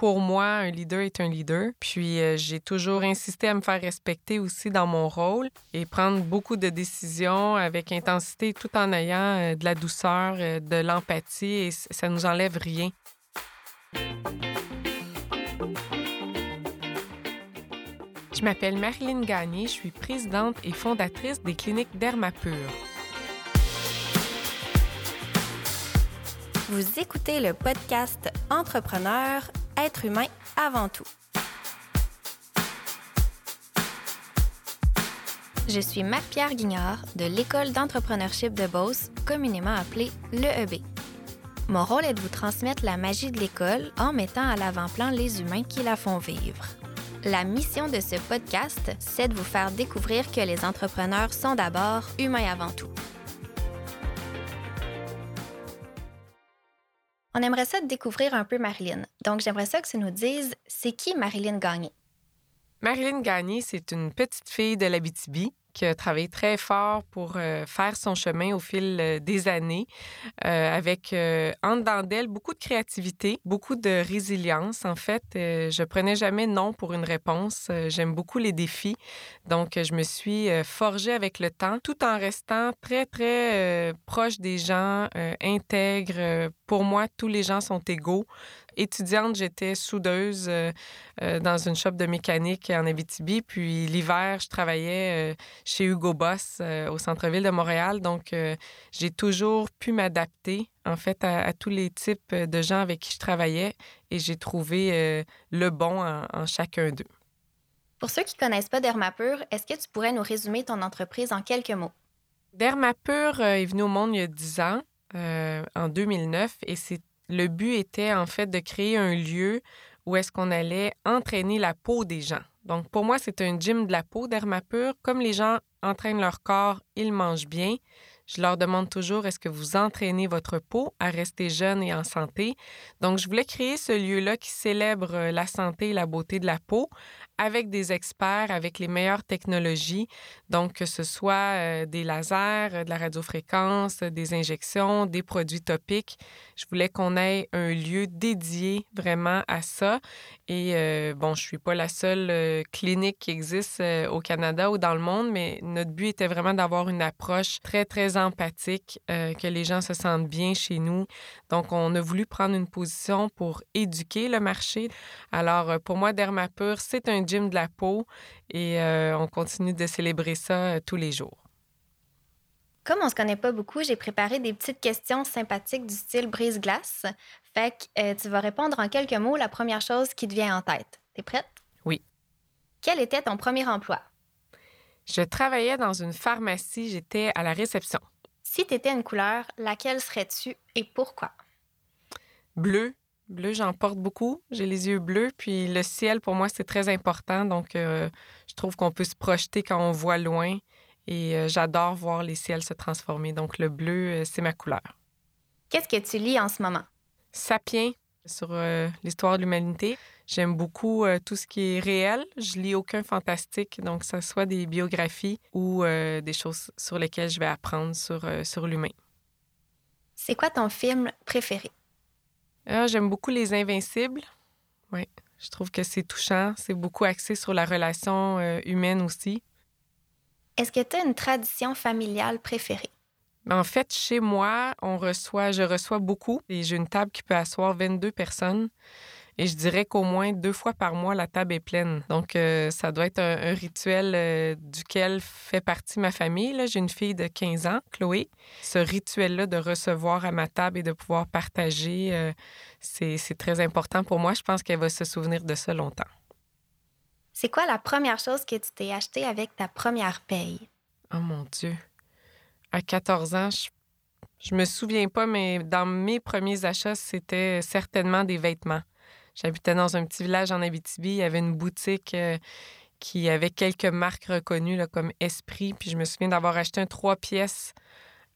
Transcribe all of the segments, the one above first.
pour moi, un leader est un leader. Puis euh, j'ai toujours insisté à me faire respecter aussi dans mon rôle et prendre beaucoup de décisions avec intensité tout en ayant euh, de la douceur, euh, de l'empathie et ça nous enlève rien. Je m'appelle Marilyn Gagné, je suis présidente et fondatrice des cliniques Dermapure. Vous écoutez le podcast Entrepreneur, être humain avant tout. Je suis Marc-Pierre Guignard de l'École d'entrepreneurship de Beauce, communément appelée l'EEB. Mon rôle est de vous transmettre la magie de l'école en mettant à l'avant-plan les humains qui la font vivre. La mission de ce podcast, c'est de vous faire découvrir que les entrepreneurs sont d'abord humains avant tout. On aimerait ça découvrir un peu Marilyn. Donc, j'aimerais ça que tu nous dises, c'est qui Marilyn Gagné? Marilyn Gagné, c'est une petite fille de l'Abitibi qui a très fort pour euh, faire son chemin au fil euh, des années, euh, avec en dedans d'elle beaucoup de créativité, beaucoup de résilience. En fait, je prenais jamais non pour une réponse. J'aime beaucoup les défis, donc je me suis forgée avec le temps, tout en restant très très proche des gens, intègre. Pour moi, tous les gens sont égaux étudiante, j'étais soudeuse dans une shop de mécanique en Abitibi. Puis l'hiver, je travaillais chez Hugo Boss au centre-ville de Montréal. Donc, j'ai toujours pu m'adapter, en fait, à, tous les types de gens avec qui je travaillais et j'ai trouvé le bon en, chacun d'eux. Pour ceux qui ne connaissent pas Dermapur, est-ce que tu pourrais nous résumer ton entreprise en quelques mots? Dermapur est venu au monde il y a 10 ans, en 2009, et c'est le but était en fait de créer un lieu où est-ce qu'on allait entraîner la peau des gens. Donc pour moi, c'est un gym de la peau d'Hermapur. Comme les gens entraînent leur corps, ils mangent bien. Je leur demande toujours est-ce que vous entraînez votre peau à rester jeune et en santé? Donc, je voulais créer ce lieu-là qui célèbre euh, la santé et la beauté de la peau avec des experts, avec les meilleures technologies. Donc, que ce soit euh, des lasers, euh, de la radiofréquence, des injections, des produits topiques. Je voulais qu'on ait un lieu dédié vraiment à ça. Et bon, je suis pas la seule clinique qui existe au Canada ou dans le monde, mais notre but était vraiment d'avoir une approche très, très empathique, euh, que les gens se sentent bien chez nous. Donc, on a voulu prendre une position pour éduquer le marché. Alors, euh, pour moi, Dermapur, c'est un gym de la peau et euh, on continue de célébrer ça tous les jours. Comme on se connaît pas beaucoup, j'ai préparé des petites questions sympathiques du style brise-glace. Fait que tu vas répondre en quelques mots la première chose qui te vient en tête. T'es prête? Oui. Quel était ton premier emploi? Je travaillais dans une pharmacie, j'étais à la réception. Si tu étais une couleur, laquelle serais-tu et pourquoi? Bleu. Bleu, j'en porte beaucoup. J'ai les yeux bleus, puis le ciel, pour moi, c'est très important. Donc, euh, je trouve qu'on peut se projeter quand on voit loin et euh, j'adore voir les ciels se transformer. Donc, le bleu, euh, c'est ma couleur. Qu'est-ce que tu lis en ce moment? Sapiens sur l'histoire de l'humanité. J'aime beaucoup tout ce qui est réel. Je lis aucun fantastique, donc que ce soit des biographies ou des choses sur lesquelles je vais apprendre sur, sur l'humain. C'est quoi ton film préféré? Ah, j'aime beaucoup Les Invincibles. Oui, je trouve que c'est touchant. C'est beaucoup axé sur la relation humaine aussi. Est-ce que tu as une tradition familiale préférée? Ben, en fait, chez moi, on reçoit, je reçois beaucoup et j'ai une table qui peut asseoir 22 personnes. Et je dirais qu'au moins deux fois par mois, la table est pleine. Donc, euh, ça doit être un, rituel euh, duquel fait partie ma famille. J'ai une fille de 15 ans, Chloé. Ce rituel-là de recevoir à ma table et de pouvoir partager, euh, c'est très important pour moi. Je pense qu'elle va se souvenir de ça longtemps. C'est quoi la première chose que tu t'es acheté avec ta première paye? Oh mon Dieu. À 14 ans, je, je me souviens pas, mais dans mes premiers achats, c'était certainement des vêtements. J'habitais dans un petit village en Abitibi. Il y avait une boutique euh, qui avait quelques marques reconnues là, comme Esprit. Puis je me souviens d'avoir acheté un trois pièces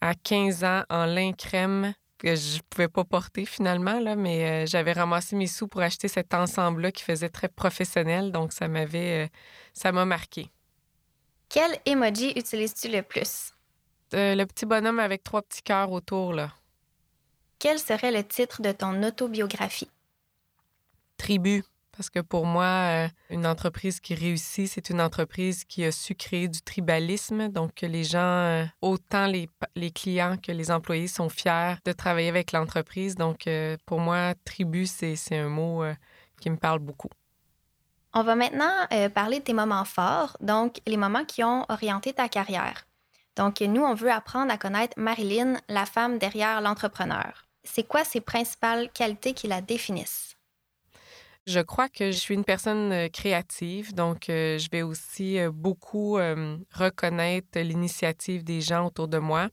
à 15 ans en lin crème que je pouvais pas porter finalement, là, mais euh, j'avais ramassé mes sous pour acheter cet ensemble-là qui faisait très professionnel. Donc ça m'avait... Euh, ça m'a marqué. Quel emoji utilises-tu le plus? le petit bonhomme avec trois petits cœurs autour, là. Quel serait le titre de ton autobiographie? Tribu. Parce que pour moi, euh, une entreprise qui réussit, c'est une entreprise qui a su créer du tribalisme. Donc, les gens, euh, autant les, les, clients que les employés sont fiers de travailler avec l'entreprise. Donc, euh, pour moi, tribu, c'est un mot qui me parle beaucoup. On va maintenant parler de tes moments forts, donc les moments qui ont orienté ta carrière. Donc, nous, on veut apprendre à connaître Marilyn, la femme derrière l'entrepreneur. C'est quoi ses principales qualités qui la définissent? Je crois que je suis une personne euh, créative, donc euh, je vais aussi euh, beaucoup reconnaître l'initiative des gens autour de moi.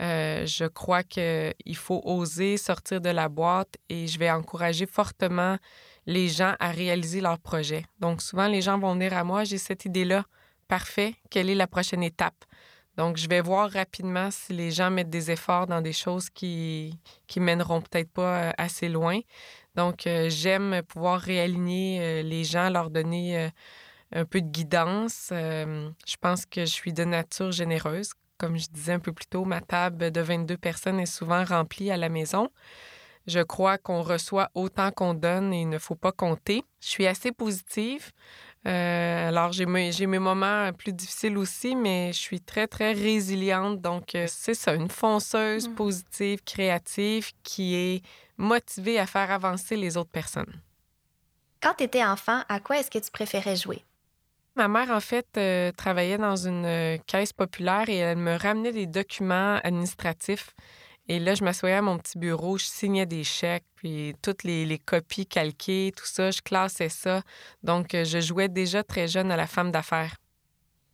je crois qu'il faut oser sortir de la boîte et je vais encourager fortement les gens à réaliser leurs projets. Donc souvent, les gens vont venir à moi, j'ai cette idée-là, parfait, quelle est la prochaine étape? Donc, je vais voir rapidement si les gens mettent des efforts dans des choses qui, qui mèneront peut-être pas assez loin. Donc, euh, j'aime pouvoir réaligner euh, les gens, leur donner euh, un peu de guidance. je pense que je suis de nature généreuse. Comme je disais un peu plus tôt, ma table de 22 personnes est souvent remplie à la maison. Je crois qu'on reçoit autant qu'on donne et il ne faut pas compter. Je suis assez positive. alors, j'ai mes, mes, moments plus difficiles aussi, mais je suis très, très résiliente. Donc, c'est ça, une fonceuse mmh. positive, créative qui est motivé à faire avancer les autres personnes. Quand tu étais enfant, à quoi est-ce que tu préférais jouer? Ma mère, en fait, euh, travaillait dans une euh, caisse populaire et elle me ramenait des documents administratifs. Et là, je m'assoyais à mon petit bureau, je signais des chèques, puis toutes les, copies calquées, tout ça, je classais ça. Donc, euh, je jouais déjà très jeune à la femme d'affaires.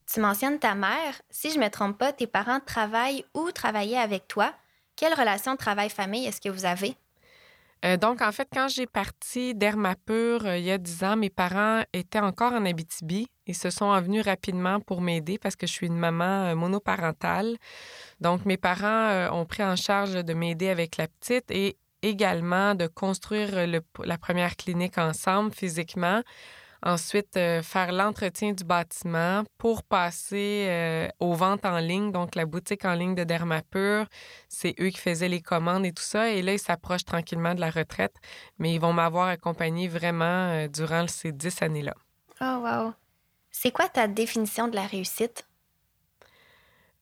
Tu mentionnes ta mère. Si je ne me trompe pas, tes parents travaillent ou travaillaient avec toi. Quelle relation travail-famille est-ce que vous avez? Euh, donc, en fait, quand j'ai parti d'Hermapur euh, il y a dix ans, mes parents étaient encore en Abitibi et se sont venus rapidement pour m'aider parce que je suis une maman euh, monoparentale. Donc, mes parents ont pris en charge de m'aider avec la petite et également de construire la première clinique ensemble physiquement Ensuite, euh, faire l'entretien du bâtiment pour passer euh, aux ventes en ligne. Donc, la boutique en ligne de Dermapur, c'est eux qui faisaient les commandes et tout ça. Et là, ils s'approchent tranquillement de la retraite, mais ils vont m'avoir accompagné vraiment euh, durant ces dix années-là. Oh, wow. C'est quoi ta définition de la réussite?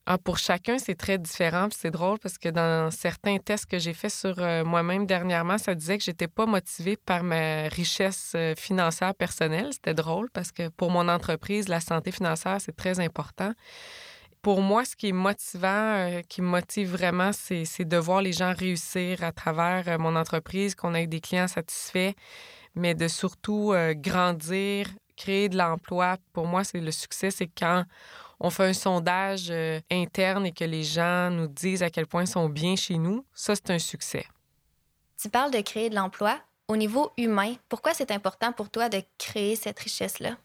Ah, pour chacun, c'est très différent. C'est drôle parce que dans certains tests que j'ai faits sur euh, moi-même dernièrement, ça disait que j'étais pas motivée par ma richesse euh, financière personnelle. C'était drôle parce que pour mon entreprise, la santé financière, c'est très important. Pour moi, ce qui est motivant, euh, qui me motive vraiment, c'est de voir les gens réussir à travers mon entreprise, qu'on ait des clients satisfaits, mais de surtout grandir, créer de l'emploi. Pour moi, c'est le succès, c'est quand on fait un sondage euh, interne et que les gens nous disent à quel point ils sont bien chez nous, ça, c'est un succès. Tu parles de créer de l'emploi. Au niveau humain, pourquoi c'est important pour toi de créer cette richesse-là?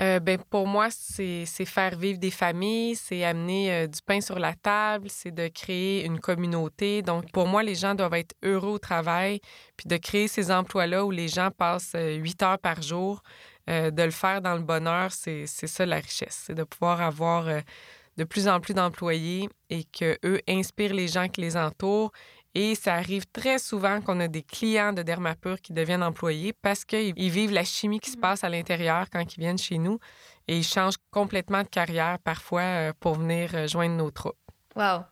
Euh, ben, pour moi, c'est faire vivre des familles, c'est amener euh, du pain sur la table, c'est de créer une communauté. Donc, pour moi, les gens doivent être heureux au travail, puis de créer ces emplois-là où les gens passent huit heures par jour. Euh, de le faire dans le bonheur, c'est ça la richesse. C'est de pouvoir avoir euh, de plus en plus d'employés et qu'eux inspirent les gens qui les entourent. Et ça arrive très souvent qu'on a des clients de Dermapur qui deviennent employés parce qu'ils vivent la chimie qui se mmh. passe à l'intérieur quand ils viennent chez nous et ils changent complètement de carrière parfois euh, pour venir joindre nos troupes. Wow.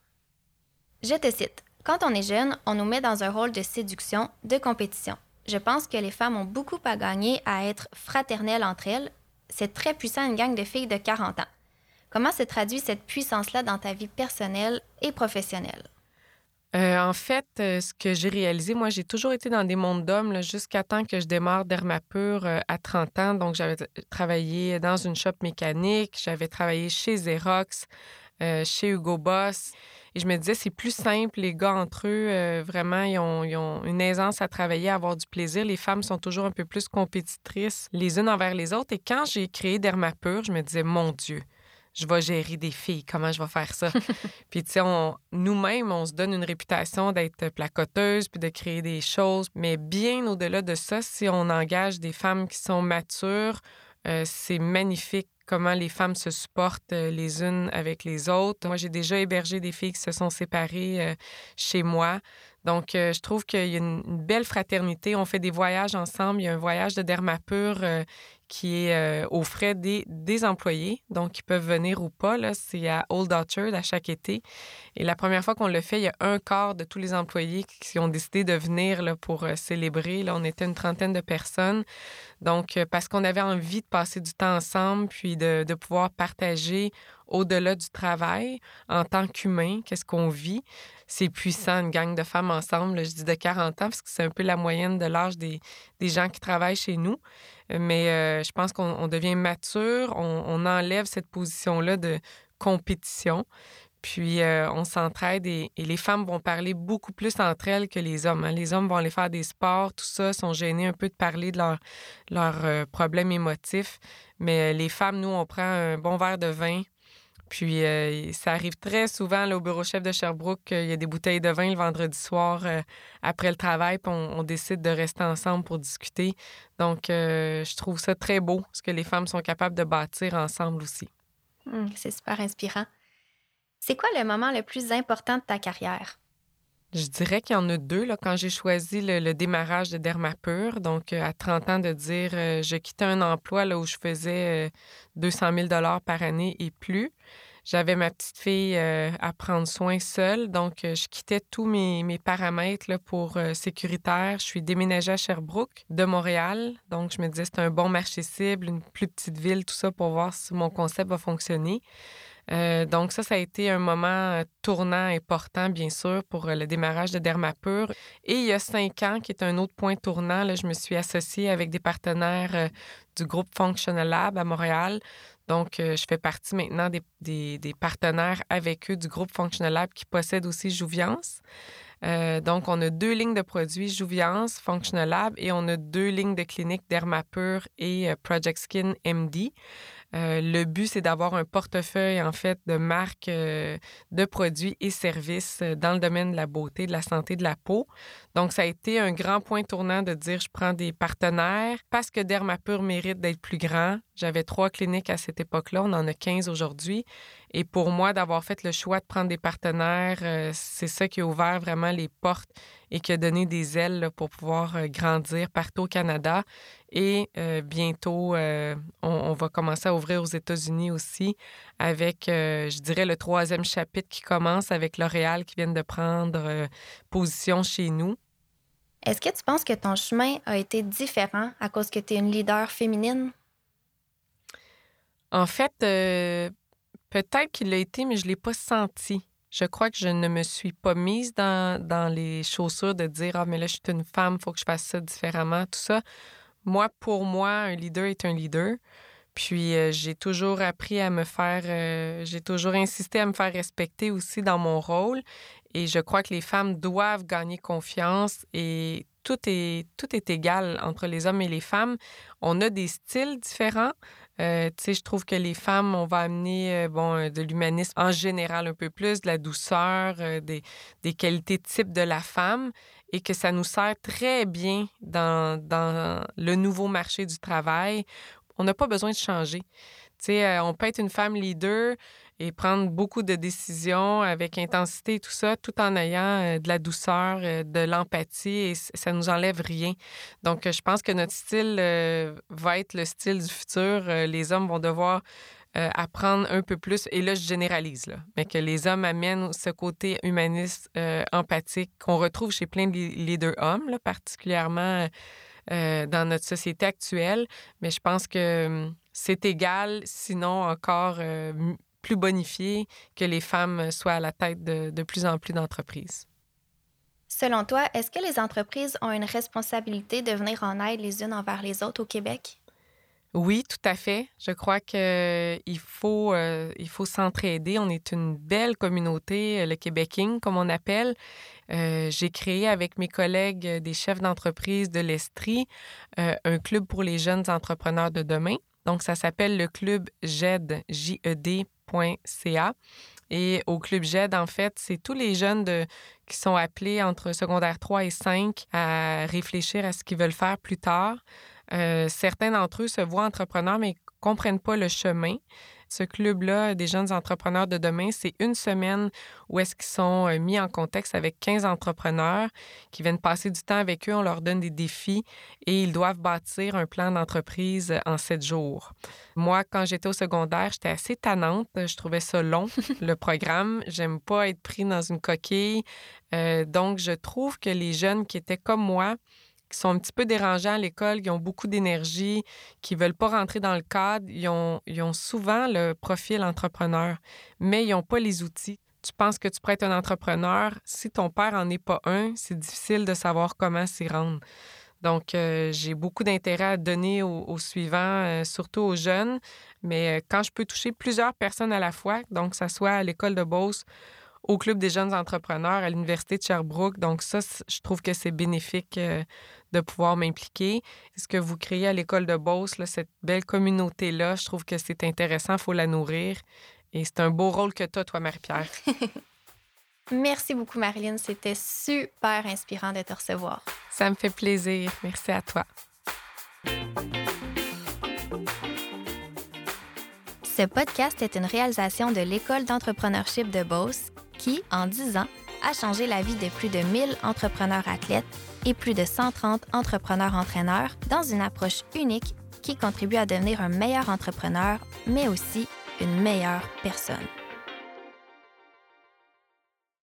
Je te cite. Quand on est jeune, on nous met dans un rôle de séduction, de compétition je pense que les femmes ont beaucoup à gagner à être fraternelles entre elles. C'est très puissant, une gang de filles de 40 ans. Comment se traduit cette puissance-là dans ta vie personnelle et professionnelle? Euh, en fait, euh, ce que j'ai réalisé, moi, j'ai toujours été dans des mondes d'hommes jusqu'à temps que je démarre Dermapur euh, à 30 ans. Donc, j'avais travaillé dans une shop mécanique, j'avais travaillé chez Xerox, chez Hugo Boss. Et je me disais, c'est plus simple, les gars entre eux, euh, vraiment, ils ont, une aisance à travailler, à avoir du plaisir. Les femmes sont toujours un peu plus compétitrices les unes envers les autres. Et quand j'ai créé Dermapur, je me disais, mon Dieu, je vais gérer des filles, comment je vais faire ça? puis, tu sais, nous-mêmes, on se donne une réputation d'être placoteuse puis de créer des choses. Mais bien au-delà de ça, si on engage des femmes qui sont matures, euh, c'est magnifique comment les femmes se supportent euh, les unes avec les autres. Moi, j'ai déjà hébergé des filles qui se sont séparées euh, chez moi. Donc, je trouve qu'il y a une, belle fraternité. On fait des voyages ensemble. Il y a un voyage de Dermapur qui est euh, aux frais des, des, employés, donc ils peuvent venir ou pas. C'est à Old Orchard à chaque été. Et la première fois qu'on le fait, il y a un quart de tous les employés qui ont décidé de venir là, pour euh, célébrer. Là, on était une trentaine de personnes. Donc, euh, parce qu'on avait envie de passer du temps ensemble, puis de, de pouvoir partager au-delà du travail en tant qu'humain, qu'est-ce qu'on vit. C'est puissant, une gang de femmes ensemble. je dis de 40 ans, parce que c'est un peu la moyenne de l'âge des, gens qui travaillent chez nous. Mais euh, je pense qu'on devient mature, on, enlève cette position-là de compétition. Puis euh, on s'entraide et, les femmes vont parler beaucoup plus entre elles que les hommes. Hein. Les hommes vont aller faire des sports, tout ça, sont gênés un peu de parler de leurs leur, euh, problèmes émotifs. Mais les femmes, nous, on prend un bon verre de vin, puis euh, ça arrive très souvent au bureau chef de Sherbrooke qu'il y a des bouteilles de vin le vendredi soir euh, après le travail, puis on, décide de rester ensemble pour discuter. Donc, euh, je trouve ça très beau, ce que les femmes sont capables de bâtir ensemble aussi. Hum, c'est super inspirant. C'est quoi le moment le plus important de ta carrière? Je dirais qu'il y en a deux. Là, quand j'ai choisi le, démarrage de Dermapur, donc à 30 ans, de dire je quittais un emploi là, où je faisais 200 000 par année et plus. J'avais ma petite fille euh, à prendre soin seule, donc euh, je quittais tous mes, paramètres là, pour euh, sécuritaire. Je suis déménagée à Sherbrooke de Montréal, donc je me disais c'est un bon marché cible, une plus petite ville, tout ça pour voir si mon concept va fonctionner. Donc ça, ça a été un moment tournant important, bien sûr, pour le démarrage de Dermapur. Et il y a cinq ans, qui est un autre point tournant, là, je me suis associée avec des partenaires du groupe Functional Lab à Montréal. Donc, euh, je fais partie maintenant des, partenaires avec eux du groupe Functional Lab qui possède aussi Jouviance. Euh, donc, on a deux lignes de produits, Jouviance, Functional Lab, et on a deux lignes de cliniques Dermapur et euh, Project Skin MD. Euh, le but, c'est d'avoir un portefeuille, en fait, de marques euh, de produits et services euh, dans le domaine de la beauté, de la santé de la peau. Donc, ça a été un grand point tournant de dire je prends des partenaires parce que Dermapur mérite d'être plus grand. J'avais trois cliniques à cette époque-là, on en a 15 aujourd'hui. Et pour moi, d'avoir fait le choix de prendre des partenaires, c'est ça qui a ouvert vraiment les portes et qui a donné des ailes pour pouvoir grandir partout au Canada. Et euh, bientôt, euh, on, va commencer à ouvrir aux États-Unis aussi avec, euh, je dirais, le troisième chapitre qui commence avec L'Oréal qui vient de prendre position chez nous. Est-ce que tu penses que ton chemin a été différent à cause que tu es une leader féminine? En fait, peut-être qu'il l'a été, mais je ne l'ai pas senti. Je crois que je ne me suis pas mise dans, dans les chaussures de dire Ah, mais là, je suis une femme, il faut que je fasse ça différemment, tout ça. Moi, pour moi, un leader est un leader. Puis euh, j'ai toujours appris à me faire, euh, j'ai toujours insisté à me faire respecter aussi dans mon rôle. Et je crois que les femmes doivent gagner confiance et tout est, tout est égal entre les hommes et les femmes. On a des styles différents. Euh, tu sais, je trouve que les femmes, on va amener bon, de l'humanisme en général un peu plus, de la douceur, des, des qualités types de la femme et que ça nous sert très bien dans, dans le nouveau marché du travail. On n'a pas besoin de changer. Tu sais, euh, on peut être une femme leader et prendre beaucoup de décisions avec intensité et tout ça, tout en ayant euh, de la douceur, euh, de l'empathie et ça nous enlève rien. Donc, je pense que notre style va être le style du futur. Les hommes vont devoir euh, apprendre un peu plus, et là, je généralise, là, mais que les hommes amènent ce côté humaniste, euh, empathique, qu'on retrouve chez plein de leaders hommes, là, particulièrement euh, dans notre société actuelle. Mais je pense que hum, c'est égal, sinon encore plus bonifié, que les femmes soient à la tête de, de plus en plus d'entreprises. Selon toi, est-ce que les entreprises ont une responsabilité de venir en aide les unes envers les autres au Québec? Oui, tout à fait. Je crois qu'il euh, faut, euh, faut s'entraider. On est une belle communauté, euh, le Québéking, comme on appelle. J'ai créé avec mes collègues des chefs d'entreprise de l'Estrie un club pour les jeunes entrepreneurs de demain. Donc, ça s'appelle le club JED, J-E-D.ca. Et au Club JED, en fait, c'est tous les jeunes qui sont appelés entre secondaire 3 et 5 à réfléchir à ce qu'ils veulent faire plus tard. Euh, certains d'entre eux se voient entrepreneurs, mais comprennent pas le chemin. Ce club-là des jeunes entrepreneurs de demain, c'est une semaine où est-ce qu'ils sont euh, mis en contexte avec 15 entrepreneurs qui viennent passer du temps avec eux. On leur donne des défis et ils doivent bâtir un plan d'entreprise en sept jours. Moi, quand j'étais au secondaire, j'étais assez tannante. Je trouvais ça long, le programme. J'aime pas être pris dans une coquille. Euh, donc, je trouve que les jeunes qui étaient comme moi, qui sont un petit peu dérangeants à l'école, qui ont beaucoup d'énergie, qui veulent pas rentrer dans le cadre, ils ont, souvent le profil entrepreneur, mais ils n'ont pas les outils. Tu penses que tu pourrais être un entrepreneur, si ton père n'en est pas un, c'est difficile de savoir comment s'y rendre. Donc, euh, j'ai beaucoup d'intérêt à donner aux, suivants, euh, surtout aux jeunes, mais euh, quand je peux toucher plusieurs personnes à la fois, donc que ce soit à l'école de Beauce au Club des jeunes entrepreneurs à l'Université de Sherbrooke. Donc ça, je trouve que c'est bénéfique euh, de pouvoir m'impliquer. Ce que vous créez à l'école de Beauce, cette belle communauté-là, je trouve que c'est intéressant, il faut la nourrir. Et c'est un beau rôle que tu as, toi, Marie-Pierre. Merci beaucoup, Marilyn. C'était super inspirant de te recevoir. Ça me fait plaisir. Merci à toi. Ce podcast est une réalisation de l'École d'entrepreneurship de Beauce qui, en 10 ans, a changé la vie de plus de 1000 entrepreneurs athlètes et plus de 130 entrepreneurs entraîneurs dans une approche unique qui contribue à devenir un meilleur entrepreneur, mais aussi une meilleure personne.